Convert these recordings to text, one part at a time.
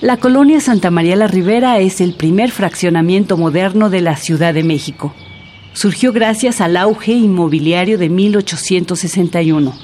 La colonia Santa María la Ribera es el primer fraccionamiento moderno de la Ciudad de México. Surgió gracias al auge inmobiliario de 1861.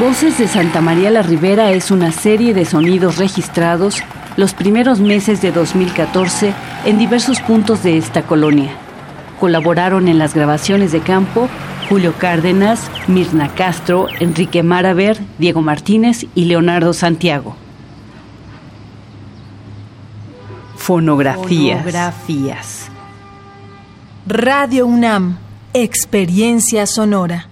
Voces de Santa María la Ribera es una serie de sonidos registrados los primeros meses de 2014 en diversos puntos de esta colonia. Colaboraron en las grabaciones de campo Julio Cárdenas, Mirna Castro, Enrique Maraver, Diego Martínez y Leonardo Santiago. Fonografías. Fonografías. Radio UNAM, experiencia sonora.